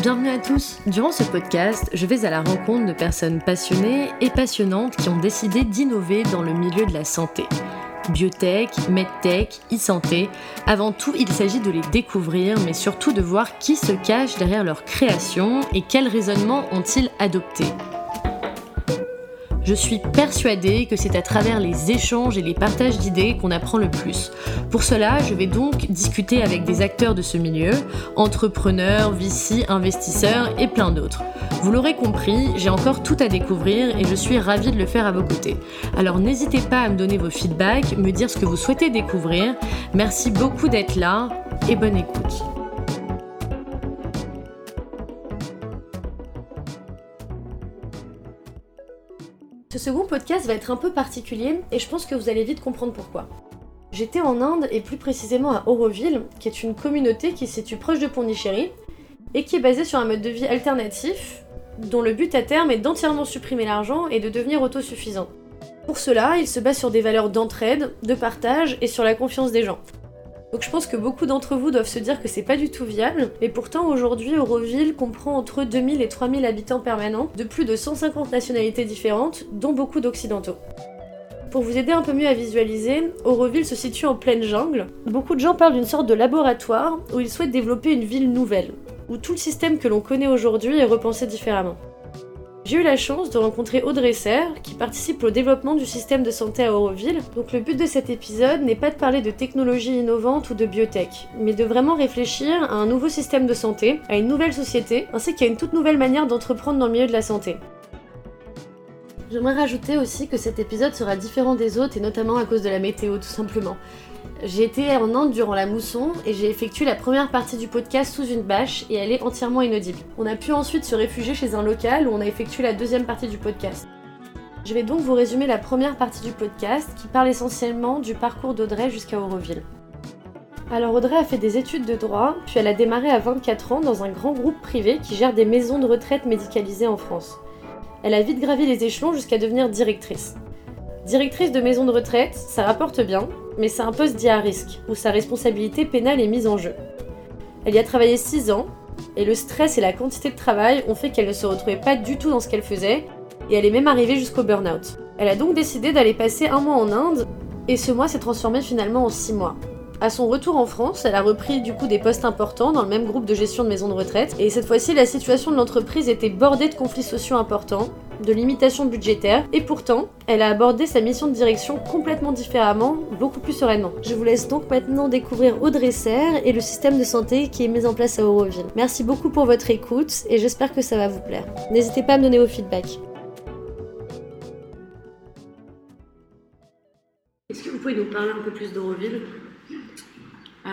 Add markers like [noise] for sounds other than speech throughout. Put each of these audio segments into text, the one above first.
Bienvenue à tous. Durant ce podcast, je vais à la rencontre de personnes passionnées et passionnantes qui ont décidé d'innover dans le milieu de la santé. Biotech, medtech, e-santé, avant tout il s'agit de les découvrir mais surtout de voir qui se cache derrière leur création et quels raisonnements ont-ils adopté. Je suis persuadée que c'est à travers les échanges et les partages d'idées qu'on apprend le plus. Pour cela, je vais donc discuter avec des acteurs de ce milieu, entrepreneurs, VC, investisseurs et plein d'autres. Vous l'aurez compris, j'ai encore tout à découvrir et je suis ravie de le faire à vos côtés. Alors n'hésitez pas à me donner vos feedbacks, me dire ce que vous souhaitez découvrir. Merci beaucoup d'être là et bonne écoute. Ce second podcast va être un peu particulier et je pense que vous allez vite comprendre pourquoi. J'étais en Inde et plus précisément à Auroville, qui est une communauté qui se situe proche de Pondichéry et qui est basée sur un mode de vie alternatif dont le but à terme est d'entièrement supprimer l'argent et de devenir autosuffisant. Pour cela, il se base sur des valeurs d'entraide, de partage et sur la confiance des gens. Donc je pense que beaucoup d'entre vous doivent se dire que c'est pas du tout viable, mais pourtant aujourd'hui Euroville comprend entre 2000 et 3000 habitants permanents de plus de 150 nationalités différentes, dont beaucoup d'occidentaux. Pour vous aider un peu mieux à visualiser, Auroville se situe en pleine jungle. Beaucoup de gens parlent d'une sorte de laboratoire où ils souhaitent développer une ville nouvelle, où tout le système que l'on connaît aujourd'hui est repensé différemment. J'ai eu la chance de rencontrer Audrey Serre, qui participe au développement du système de santé à Auroville. Donc le but de cet épisode n'est pas de parler de technologie innovante ou de biotech, mais de vraiment réfléchir à un nouveau système de santé, à une nouvelle société, ainsi qu'à une toute nouvelle manière d'entreprendre dans le milieu de la santé. J'aimerais rajouter aussi que cet épisode sera différent des autres, et notamment à cause de la météo, tout simplement. J'ai été en Inde durant la mousson et j'ai effectué la première partie du podcast sous une bâche et elle est entièrement inaudible. On a pu ensuite se réfugier chez un local où on a effectué la deuxième partie du podcast. Je vais donc vous résumer la première partie du podcast qui parle essentiellement du parcours d'Audrey jusqu'à Auroville. Alors Audrey a fait des études de droit, puis elle a démarré à 24 ans dans un grand groupe privé qui gère des maisons de retraite médicalisées en France. Elle a vite gravi les échelons jusqu'à devenir directrice. Directrice de maison de retraite, ça rapporte bien, mais c'est un poste dit à risque, où sa responsabilité pénale est mise en jeu. Elle y a travaillé 6 ans, et le stress et la quantité de travail ont fait qu'elle ne se retrouvait pas du tout dans ce qu'elle faisait, et elle est même arrivée jusqu'au burn-out. Elle a donc décidé d'aller passer un mois en Inde, et ce mois s'est transformé finalement en 6 mois. À son retour en France, elle a repris du coup des postes importants dans le même groupe de gestion de maisons de retraite, et cette fois-ci la situation de l'entreprise était bordée de conflits sociaux importants, de limitations budgétaires, et pourtant, elle a abordé sa mission de direction complètement différemment, beaucoup plus sereinement. Je vous laisse donc maintenant découvrir Audrey Serre et le système de santé qui est mis en place à Auroville. Merci beaucoup pour votre écoute et j'espère que ça va vous plaire. N'hésitez pas à me donner vos feedbacks. Est-ce que vous pouvez nous parler un peu plus d'Auroville?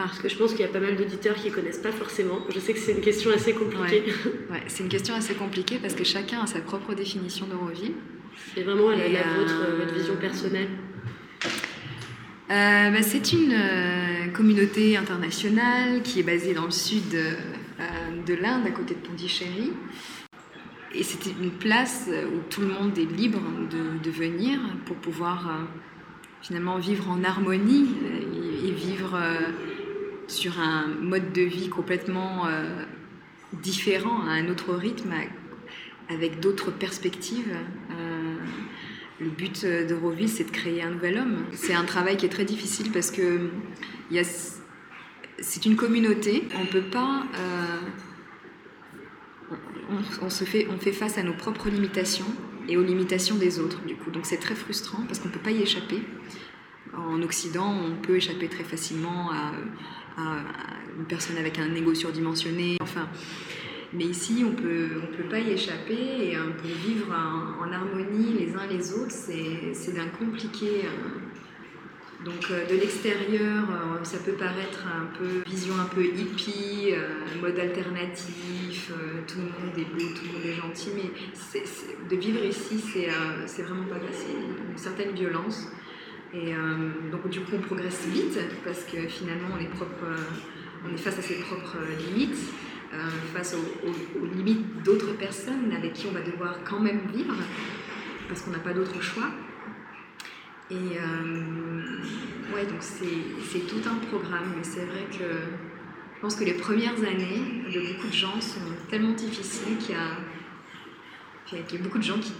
Parce que je pense qu'il y a pas mal d'auditeurs qui ne connaissent pas forcément. Je sais que c'est une question assez compliquée. Ouais, c'est une question assez compliquée parce que chacun a sa propre définition d'Eurovie. Et vraiment, la, la vôtre, euh, votre vision personnelle euh, bah, C'est une euh, communauté internationale qui est basée dans le sud de l'Inde, à côté de Pondichéry. Et c'était une place où tout le monde est libre de, de venir pour pouvoir finalement vivre en harmonie et vivre sur un mode de vie complètement euh, différent, à un autre rythme, avec d'autres perspectives. Euh, le but d'Euroville, c'est de créer un nouvel homme. C'est un travail qui est très difficile parce que c'est une communauté. On peut pas. Euh, fait, on fait face à nos propres limitations et aux limitations des autres, du coup. Donc c'est très frustrant parce qu'on ne peut pas y échapper. En Occident, on peut échapper très facilement à, une personne avec un ego surdimensionné. Enfin, mais ici, on peut, on peut pas y échapper et on peut vivre en, harmonie les uns les autres. C'est d'un compliqué. Euh. Donc euh, de l'extérieur, euh, ça peut paraître un peu vision un peu hippie, mode alternatif, tout le monde est beau, tout le monde est gentil, mais de vivre ici, c'est vraiment pas facile. Une certaine violence. Et euh, donc du coup on progresse vite parce que finalement on est, euh, face à ses propres limites, euh, face aux, limites d'autres personnes avec qui on va devoir quand même vivre parce qu'on n'a pas d'autre choix. Et ouais, donc c'est tout un programme, mais c'est vrai que Je pense que les premières années de beaucoup de gens sont tellement difficiles qu'il y a, beaucoup de gens qui,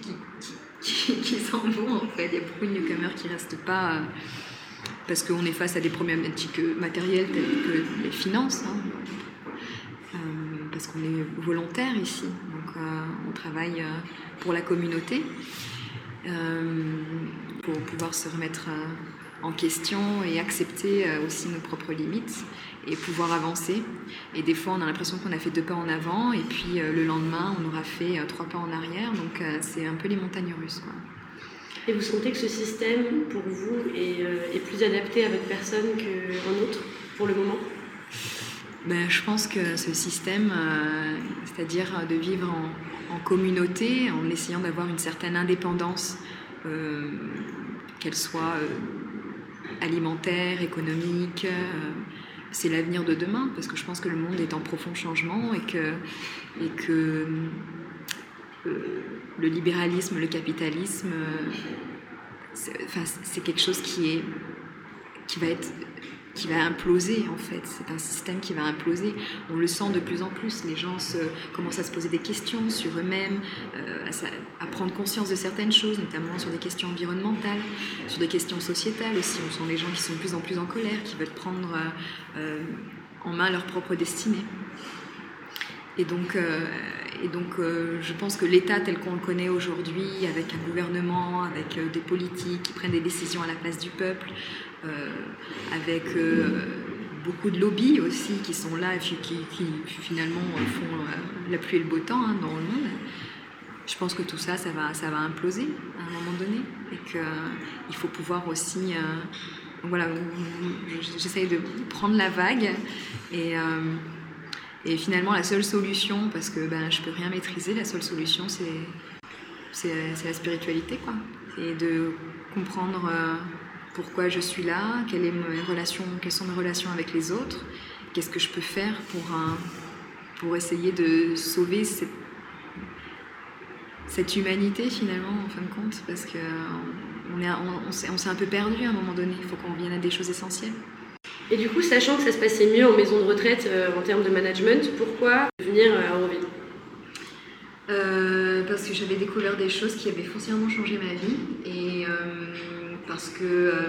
s'en vont en fait. Il y a beaucoup de newcomers qui restent pas parce qu'on est face à des problématiques matérielles telles que les finances. Hein. Euh, parce qu'on est volontaire ici, donc euh, on travaille euh, pour la communauté, pour pouvoir se remettre en question et accepter aussi nos propres limites et pouvoir avancer. Et des fois, on a l'impression qu'on a fait deux pas en avant, et puis le lendemain, on aura fait trois pas en arrière. Donc, c'est un peu les montagnes russes. Et vous sentez que ce système, pour vous, est, est plus adapté à votre personne qu'un autre, pour le moment? Ben, Je pense que ce système, euh, c'est-à-dire de vivre en, communauté, en essayant d'avoir une certaine indépendance, euh, qu'elle soit euh, alimentaire, économique, c'est l'avenir de demain, parce que je pense que le monde est en profond changement et que, que le libéralisme, le capitalisme, c'est quelque chose qui, est, qui va être qui va imploser en fait. C'est un système qui va imploser. On le sent de plus en plus. Les gens commencent à se poser des questions sur eux-mêmes, euh, à, prendre conscience de certaines choses, notamment sur des questions environnementales, sur des questions sociétales aussi. On sent des gens qui sont de plus en plus en colère, qui veulent prendre euh, euh, en main leur propre destinée. Et donc, et donc je pense que l'État tel qu'on le connaît aujourd'hui, avec un gouvernement, avec des politiques qui prennent des décisions à la place du peuple, avec euh, beaucoup de lobbies aussi qui sont là et qui, finalement font euh, la pluie et le beau temps hein, dans le monde. Je pense que tout ça, ça va, ça va imploser à un moment donné et qu'il faut pouvoir aussi voilà, j'essaye de prendre la vague et, et, finalement la seule solution, parce que ben, je peux rien maîtriser, la seule solution c'est, c'est, la spiritualité quoi. Et de comprendre pourquoi je suis là, quelle est mes relations, quelles sont mes relations avec les autres, qu'est-ce que je peux faire pour, pour essayer de sauver cette, cette, humanité finalement en fin de compte, parce qu'on on, on, s'est un peu perdu à un moment donné, il faut qu'on revienne à des choses essentielles. Et du coup, sachant que ça se passait mieux en maison de retraite euh, en termes de management, pourquoi venir à Auroville euh, Parce que j'avais découvert des choses qui avaient foncièrement changé ma vie et euh, parce que euh,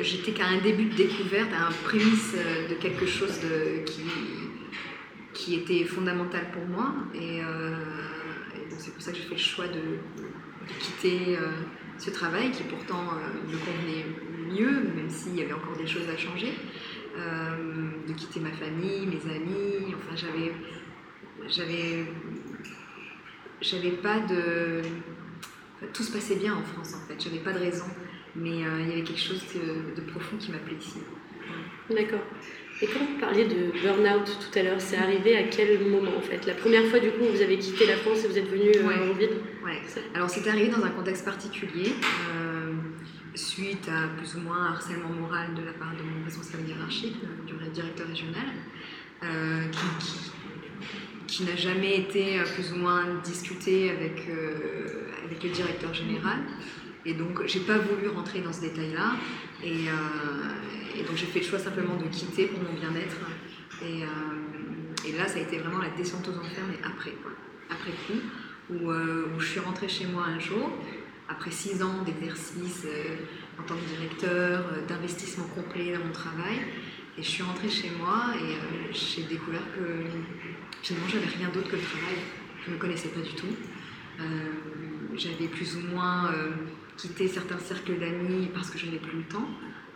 j'étais qu'à un début de découverte, à un prémisse euh, de quelque chose qui, qui était fondamental pour moi. Et, euh, c'est pour ça que j'ai fait le choix de, quitter ce travail qui pourtant me convenait mieux, même s'il y avait encore des choses à changer. de quitter ma famille, mes amis, enfin j'avais j'avais j'avais pas de tout se passait bien en France en fait, j'avais pas de raison, mais euh, il y avait quelque chose de, profond qui m'appelait ici. D'accord. Et quand vous parliez de burn-out tout à l'heure, c'est arrivé à quel moment en fait? La première fois du coup vous avez quitté la France et vous êtes venu euh, en ville? Ouais. Alors c'est arrivé dans un contexte particulier, euh, suite à plus ou moins un harcèlement moral de la part de mon responsable hiérarchique, du directeur régional, qui, qui n'a jamais été plus ou moins discuté avec, avec le directeur général. Et donc, j'ai pas voulu rentrer dans ce détail-là. Et, euh, donc, j'ai fait le choix simplement de quitter pour mon bien-être. Et, euh, là, ça a été vraiment la descente aux enfers, mais après, quoi. Après coup, euh, où, je suis rentrée chez moi un jour, après six ans d'exercice en tant que directeur, d'investissement complet dans mon travail. Et je suis rentrée chez moi et j'ai découvert que finalement, j'avais rien d'autre que le travail. Je ne me connaissais pas du tout j'avais plus ou moins euh, quitté certains cercles d'amis parce que je n'avais plus le temps.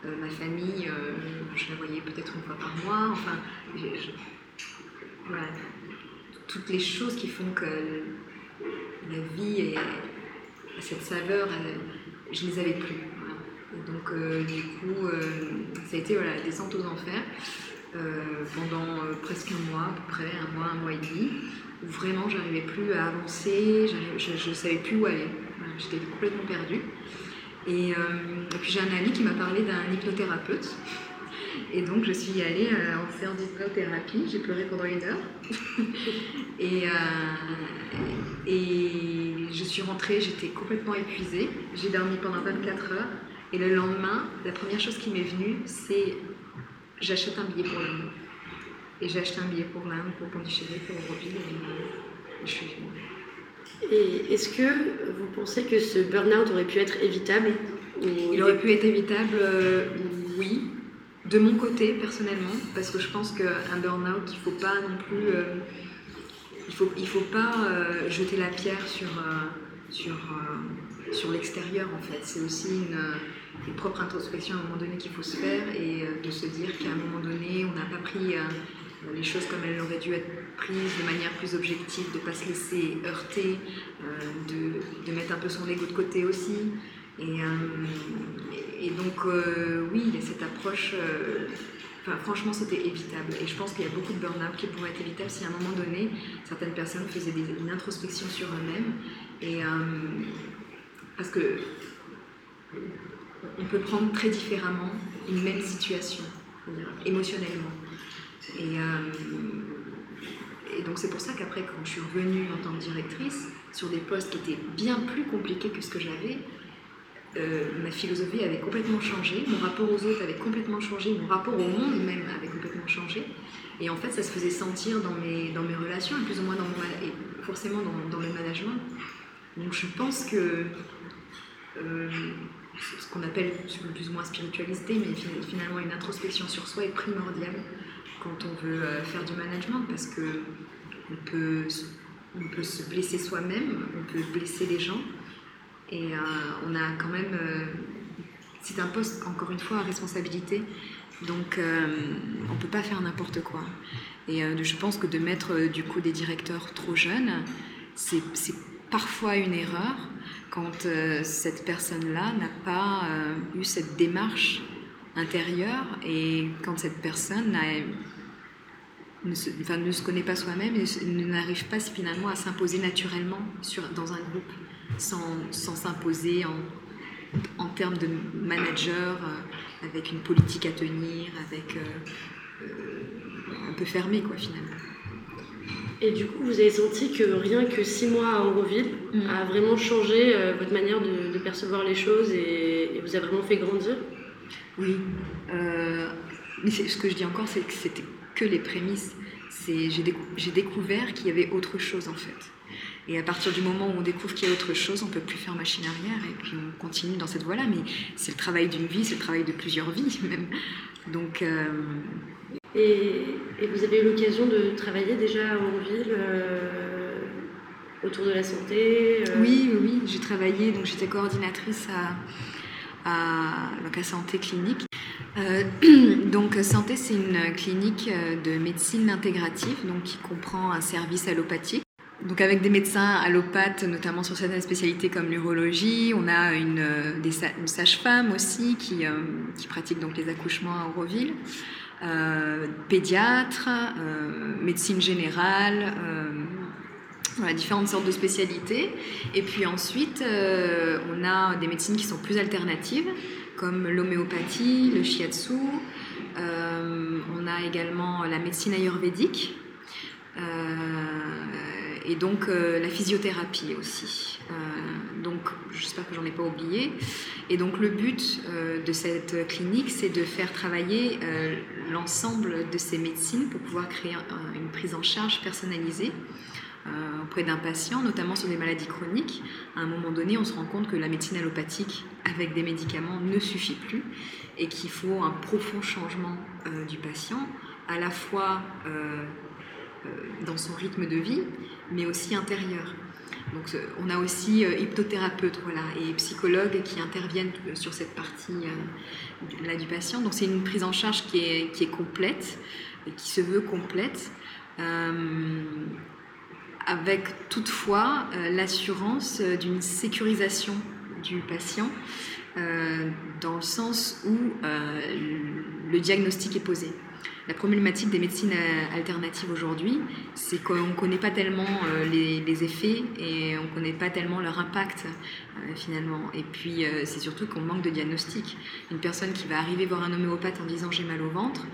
Euh, ma famille, euh, je la voyais peut-être une fois par mois. Enfin, voilà, toutes les choses qui font que la vie a cette saveur, je ne les avais plus. donc, du coup, ça a été voilà, la descente aux enfers. Pendant presque un mois, à peu près, un mois, un mois et demi où vraiment j'arrivais plus à avancer, je ne savais plus où aller. J'étais complètement perdue. Et, euh, et puis j'ai un ami qui m'a parlé d'un hypnothérapeute. Et donc je suis allée euh, en séance d'hypnothérapie, j'ai pleuré pendant une heure. [laughs] euh, et je suis rentrée, j'étais complètement épuisée. J'ai dormi pendant 24 heures. Et le lendemain, la première chose qui m'est venue, c'est j'achète un billet pour le Et j'ai acheté un billet pour l'Inde, pour Pondichéry, pour Auroville, et je suis venue. Et est-ce que vous pensez que ce burn-out aurait pu être évitable Il aurait pu être évitable, oui, de mon côté personnellement, parce que je pense qu'un burn-out, il ne faut pas non plus. il faut, il faut pas jeter la pierre sur, sur, sur l'extérieur en fait. C'est aussi une, une, propre introspection à un moment donné qu'il faut se faire et de se dire qu'à un moment donné, on n'a pas pris les choses comme elles auraient dû être prises de manière plus objective, de ne pas se laisser heurter, de, de, mettre un peu son ego de côté aussi. Et, et donc, oui, il y a cette approche. Franchement, c'était évitable. Et je pense qu'il y a beaucoup de burn-out qui pourraient être évitables si à un moment donné, certaines personnes faisaient des, une introspection sur eux-mêmes. Et, parce que on peut prendre très différemment une même situation, émotionnellement. Et, et donc c'est pour ça qu'après, quand je suis revenue en tant que directrice, sur des postes qui étaient bien plus compliqués que ce que j'avais, euh, ma philosophie avait complètement changé, mon rapport aux autres avait complètement changé, mon rapport au monde même avait complètement changé. Et en fait, ça se faisait sentir dans mes, dans mes relations, et plus ou moins forcément dans, dans le management. Donc je pense que euh, ce qu'on appelle plus ou moins spiritualité, mais finalement une introspection sur soi est primordiale quand on veut euh, faire du management parce que on peut, on peut se blesser soi-même, on peut blesser les gens et euh, on a quand même. Euh, c'est un poste, encore une fois, à responsabilité. Donc on ne peut pas faire n'importe quoi. Et je pense que de mettre du coup des directeurs trop jeunes, c'est parfois une erreur quand cette personne-là n'a pas eu cette démarche intérieure et quand cette personne ne se, connaît pas soi-même et n'arrive pas finalement à s'imposer naturellement dans un groupe sans s'imposer en, termes de manager euh, avec une politique à tenir, avec euh, euh, un peu fermé quoi finalement. Et du coup, vous avez senti que rien que six mois à Auroville mm. a vraiment changé votre manière de, de, percevoir les choses et, et, vous a vraiment fait grandir? Oui. mais ce que je dis encore, c'est que c'était que les prémices. J'ai découvert qu'il y avait autre chose en fait. Et à partir du moment où on découvre qu'il y a autre chose, on ne peut plus faire machine arrière et puis on continue dans cette voie-là. Mais c'est le travail d'une vie, c'est le travail de plusieurs vies [laughs] même. Donc. Euh, et, vous avez eu l'occasion de travailler déjà en ville euh, autour de la santé euh Oui, oui. J'ai travaillé, donc j'étais coordinatrice à, à, donc à Santé Clinique. Euh, [clears throat] donc Santé, c'est une clinique euh, de médecine intégrative, donc qui comprend un service allopathique. Donc avec des médecins allopathes, notamment sur certaines spécialités comme l'urologie, on a une, une sage-femme aussi qui, qui, pratique donc les accouchements à Auroville, euh, pédiatre, médecine générale, voilà, différentes sortes de spécialités. Et puis ensuite, on a des médecines qui sont plus alternatives, comme l'homéopathie, le shiatsu. Euh, on a également la médecine ayurvédique euh, et donc euh, la physiothérapie aussi. donc j'espère que j'en ai pas oublié. Et donc le but de cette clinique, c'est de faire travailler l'ensemble de ces médecines pour pouvoir créer une prise en charge personnalisée euh, auprès d'un patient, notamment sur des maladies chroniques. À un moment donné, on se rend compte que la médecine allopathique avec des médicaments ne suffit plus et qu'il faut un profond changement euh, du patient, à la fois euh, dans son rythme de vie, mais aussi intérieur. Donc, on a aussi hypnothérapeutes voilà, et psychologues qui interviennent sur cette partie là du patient. Donc c'est une prise en charge qui est, qui est complète, et qui se veut complète avec toutefois euh, l'assurance euh, d'une sécurisation du patient, euh, dans le sens où le diagnostic est posé. La problématique des médecines alternatives aujourd'hui, c'est qu'on ne connaît pas tellement les, effets et on ne connaît pas tellement leur impact finalement. Et puis c'est surtout qu'on manque de diagnostic. Une personne qui va arriver voir un homéopathe en disant j'ai mal au ventre,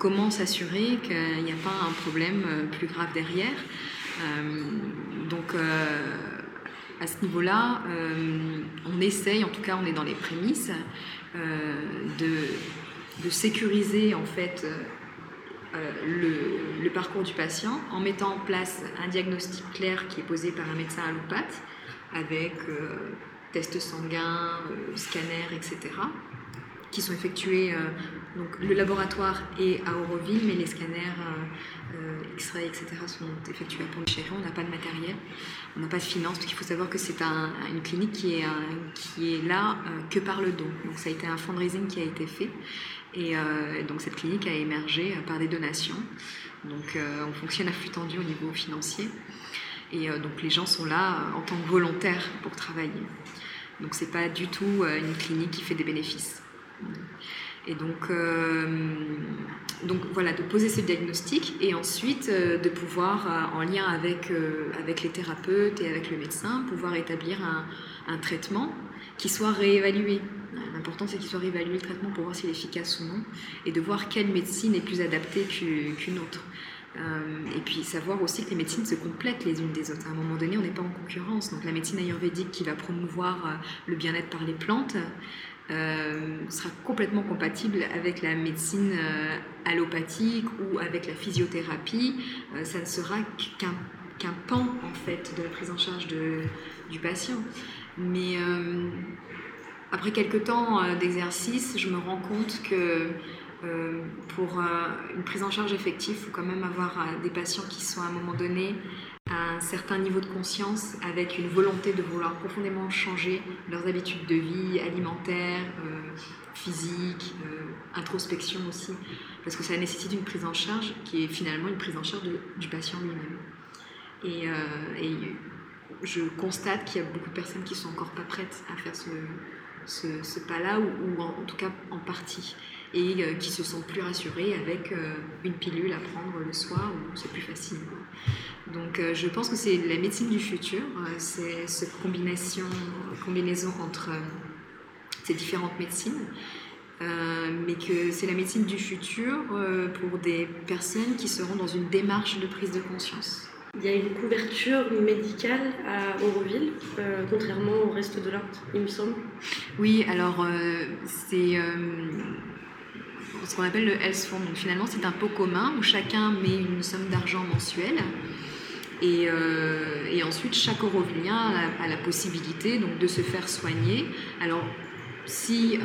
comment s'assurer qu'il n'y a pas un problème plus grave derrière euh, donc euh, à ce niveau-là, euh, on essaye, en tout cas on est dans les prémices, de, de, sécuriser en fait le, parcours du patient en mettant en place un diagnostic clair qui est posé par un médecin allopathe avec tests sanguins, scanners, etc qui sont effectués, donc le laboratoire est à Auroville, mais les scanners euh, X-ray, etc., sont effectués à Pondichéry. On n'a pas de matériel, on n'a pas de finances, parce qu'il faut savoir que c'est une clinique qui est, qui est là euh, que par le don. Donc ça a été un fundraising qui a été fait. Et euh, donc cette clinique a émergé par des donations. Donc on fonctionne à flux tendu au niveau financier. Et donc les gens sont là en tant que volontaires pour travailler. Donc c'est pas du tout une clinique qui fait des bénéfices. Et donc, euh, voilà, de poser ce diagnostic et ensuite euh, de pouvoir, euh, en lien avec, les thérapeutes et avec le médecin, pouvoir établir un traitement qui soit réévalué. L'important, c'est qu'il soit réévalué le traitement pour voir s'il est efficace ou non et de voir quelle médecine est plus adaptée qu'une autre. et puis savoir aussi que les médecines se complètent les unes des autres. À un moment donné, on n'est pas en concurrence. Donc la médecine ayurvédique qui va promouvoir le bien-être par les plantes, euh, sera complètement compatible avec la médecine euh, allopathique ou avec la physiothérapie. Euh, ça ne sera qu'un pan en fait de la prise en charge du patient. Mais après quelques temps d'exercice, je me rends compte que pour une prise en charge effective, il faut quand même avoir des patients qui sont à un moment donné à un certain niveau de conscience avec une volonté de vouloir profondément changer leurs habitudes de vie, alimentaires, euh, physiques, euh, introspection aussi, parce que ça nécessite une prise en charge qui est finalement une prise en charge du patient lui-même. Et, euh, je constate qu'il y a beaucoup de personnes qui sont encore pas prêtes à faire ce, ce, pas-là, ou, en, tout cas en partie, et qui se sentent plus rassurées avec une pilule à prendre le soir où c'est plus facile. Donc euh, je pense que c'est la médecine du futur, euh, c'est cette combinaison entre euh, ces différentes médecines, mais que c'est la médecine du futur pour des personnes qui seront dans une démarche de prise de conscience. Il y a une couverture médicale à Auroville, contrairement au reste de l'Inde, il me semble. Oui, alors c'est ce qu'on appelle le Health Fund. Donc finalement, c'est un pot commun où chacun met une somme d'argent mensuelle euh, et, ensuite, chaque Aurovillien a, la possibilité donc, de se faire soigner. Alors, si euh,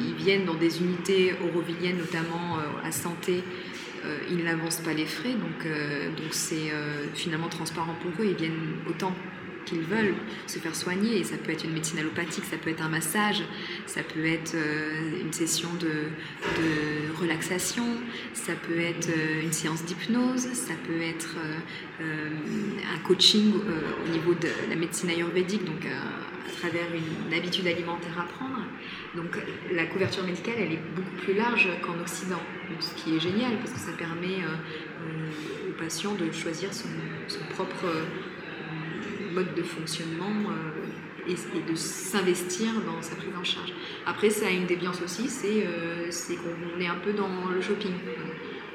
ils viennent dans des unités aurovilliennes, notamment euh, à santé, ils n'avancent pas les frais, donc donc c'est finalement transparent pour eux. Ils viennent autant qu'ils veulent se faire soigner. Et ça peut être une médecine allopathique, ça peut être un massage, ça peut être euh, une session de, relaxation, ça peut être euh, une séance d'hypnose, ça peut être euh, un coaching au niveau de la médecine ayurvédique, à travers une, habitude alimentaire à prendre. Donc la couverture médicale, elle est beaucoup plus large qu'en Occident, ce qui est génial parce que ça permet aux patients de choisir son, propre mode de fonctionnement euh, et, de s'investir dans sa prise en charge. Après, ça a une déviance aussi, c'est euh, qu'on est un peu dans le shopping.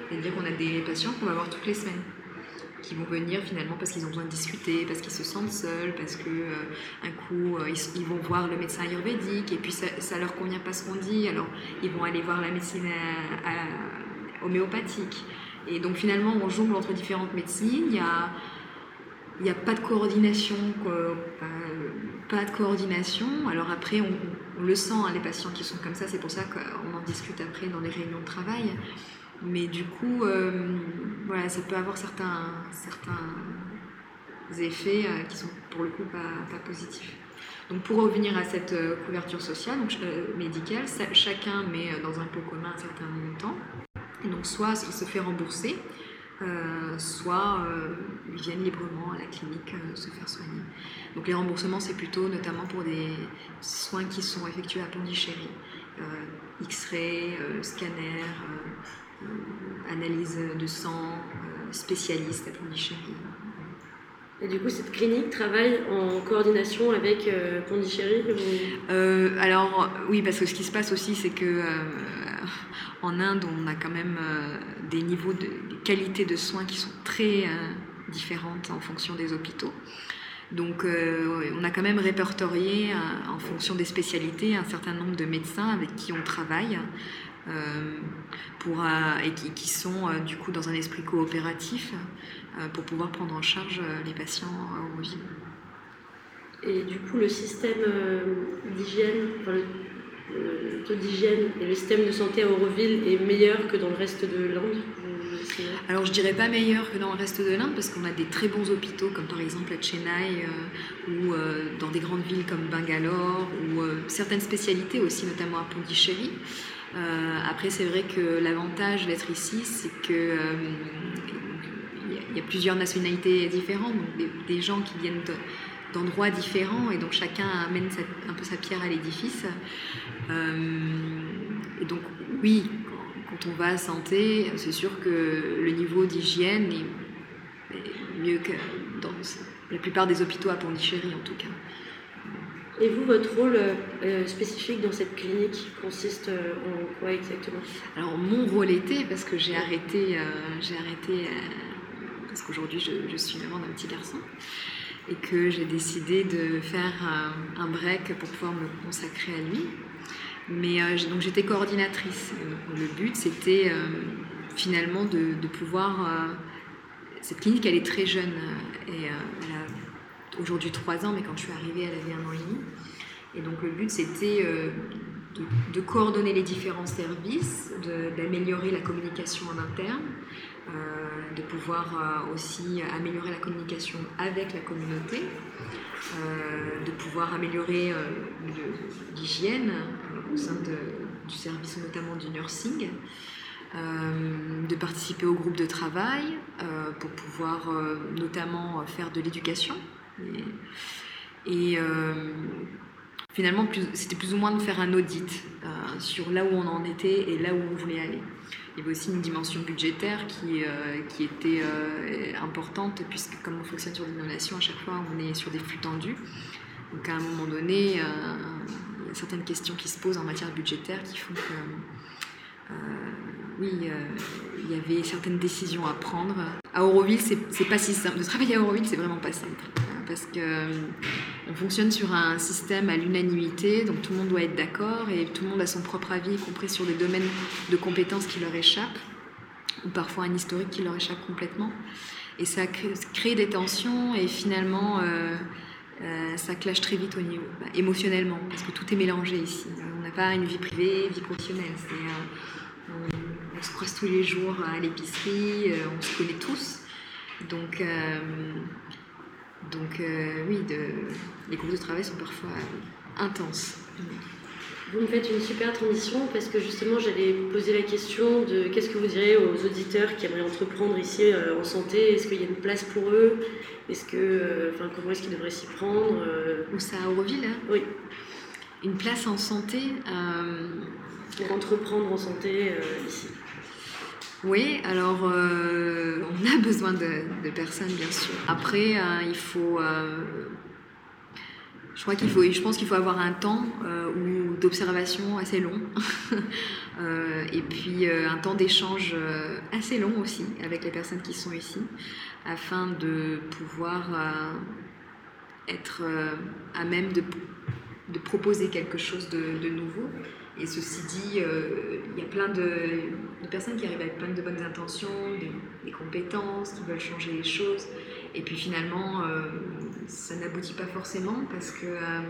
C'est-à-dire qu'on a des patients qu'on va voir toutes les semaines qui vont venir finalement parce qu'ils ont besoin de discuter, parce qu'ils se sentent seuls, parce que euh, un coup ils, vont voir le médecin ayurvédique et puis ça, ça leur convient pas ce qu'on dit, alors ils vont aller voir la médecine homéopathique. Et donc finalement on jongle entre différentes médecines. Il y a n'y a pas de coordination, pas, de coordination. Alors après, on, le sent, hein, les patients qui sont comme ça, c'est pour ça qu'on en discute après dans les réunions de travail. Mais du coup, euh, voilà, ça peut avoir certains, certains effets euh, qui sont pour le coup pas, pas, positifs. Donc pour revenir à cette euh, couverture sociale, donc, médicale, chacun met dans un pot commun un certain montant. Et donc soit il se fait rembourser, euh, soit euh, ils librement à la clinique euh, se faire soigner. Donc les remboursements, c'est plutôt notamment pour des soins qui sont effectués à Pondichéry, X-ray, scanner, analyse de sang, spécialiste à Pondichéry. Et du coup, cette clinique travaille en coordination avec Pondichéry Alors oui, parce que ce qui se passe aussi, c'est que en Inde, on a quand même euh, des niveaux de qualité de soins qui sont très euh, différentes en fonction des hôpitaux. Donc euh, on a quand même répertorié en fonction des spécialités un certain nombre de médecins avec qui on travaille pour, et qui, sont du coup dans un esprit coopératif pour pouvoir prendre en charge les patients à Auroville. Et du coup, le système d'hygiène, le taux d'hygiène et le système de santé à Auroville est meilleur que dans le reste de l'Inde alors je dirais pas meilleur que dans le reste de l'Inde parce qu'on a des très bons hôpitaux comme par exemple à Chennai euh, ou euh, dans des grandes villes comme Bangalore ou euh, certaines spécialités aussi notamment à Pondichéry. Après c'est vrai que l'avantage d'être ici c'est que il y, a plusieurs nationalités différentes, donc des, gens qui viennent d'endroits différents et donc chacun amène un peu sa pierre à l'édifice. et donc oui, quand on va à santé, c'est sûr que le niveau d'hygiène est, mieux que dans la plupart des hôpitaux à Pondichéry en tout cas. Et vous, votre rôle euh, spécifique dans cette clinique consiste euh, en quoi exactement? Alors mon rôle était, parce que j'ai arrêté, euh, j'ai arrêté parce qu'aujourd'hui je, suis maman d'un petit garçon, et que j'ai décidé de faire un break pour pouvoir me consacrer à lui. Mais euh, donc j'étais coordinatrice. le but, c'était euh, finalement de, pouvoir. Euh, cette clinique, elle est très jeune. Et elle a aujourd'hui 3 ans, mais quand je suis arrivée, elle avait un an et demi. Et donc le but, c'était de, coordonner les différents services, d'améliorer la communication en interne, de pouvoir aussi améliorer la communication avec la communauté, de pouvoir améliorer l'hygiène au sein du service notamment du nursing, euh, de participer au groupe de travail euh, pour pouvoir euh, notamment faire de l'éducation. Et, finalement, c'était plus ou moins de faire un audit sur là où on en était et là où on voulait aller. Il y avait aussi une dimension budgétaire qui, qui était importante, puisque comme on fonctionne sur l'innovation, à chaque fois on est sur des flux tendus. Donc à un moment donné, certaines questions qui se posent en matière budgétaire qui font que, euh, oui, euh, il y avait certaines décisions à prendre. À Auroville, c'est pas si simple. De travailler à Auroville, c'est vraiment pas simple. Parce que euh, on fonctionne sur un système à l'unanimité, donc tout le monde doit être d'accord et tout le monde a son propre avis, y compris sur des domaines de compétences qui leur échappent, ou parfois un historique qui leur échappe complètement. Et ça crée, des tensions et finalement, euh, ça clash très vite au niveau bah, émotionnellement, parce que tout est mélangé ici. On n'a pas une vie privée, vie professionnelle. Euh, on, se croise tous les jours à l'épicerie, euh, on se connaît tous. Donc, donc oui, de, les groupes de travail sont parfois intenses. Vous me faites une super transition parce que justement j'allais poser la question de qu'est-ce que vous direz aux auditeurs qui aimeraient entreprendre ici euh, en santé? Est-ce qu'il y a une place pour eux? Est-ce que, euh, enfin, comment est-ce qu'ils devraient s'y prendre euh? Où ça, à Auroville hein? Oui. Une place en santé Pour entreprendre en santé ici. Oui, alors on a besoin de, personnes bien sûr. Après, il faut je crois qu'il faut, je pense qu'il faut avoir un temps euh, d'observation assez long, [laughs] euh, et puis euh, un temps d'échange euh, assez long aussi avec les personnes qui sont ici, afin de pouvoir être à même de, proposer quelque chose de nouveau. Et ceci dit, il y a plein de, personnes qui arrivent avec plein de bonnes intentions, des, compétences, qui veulent changer les choses. Et puis finalement, euh, ça n'aboutit pas forcément parce que euh,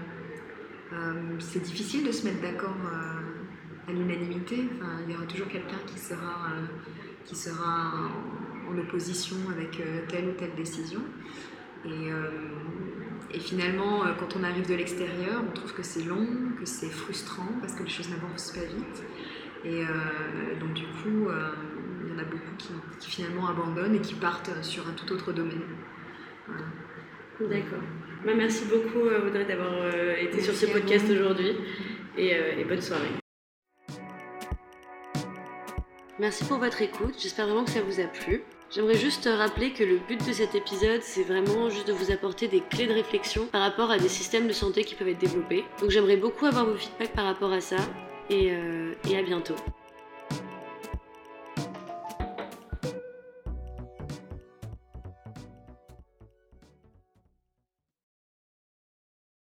euh, c'est difficile de se mettre d'accord à l'unanimité. Enfin, il y aura toujours quelqu'un qui sera, qui sera en, opposition avec telle ou telle décision. Et finalement, quand on arrive de l'extérieur, on trouve que c'est long, que c'est frustrant parce que les choses n'avancent pas vite. Et donc du coup, il y en a beaucoup qui, qui, finalement abandonnent et qui partent sur un tout autre domaine. D'accord. Bah, merci beaucoup euh, Audrey d'avoir euh, été sur ce podcast aujourd'hui et, euh, et bonne soirée. Merci pour votre écoute, j'espère vraiment que ça vous a plu. J'aimerais juste rappeler que le but de cet épisode, c'est vraiment juste de vous apporter des clés de réflexion par rapport à des systèmes de santé qui peuvent être développés. Donc j'aimerais beaucoup avoir vos feedbacks par rapport à ça et, et à bientôt.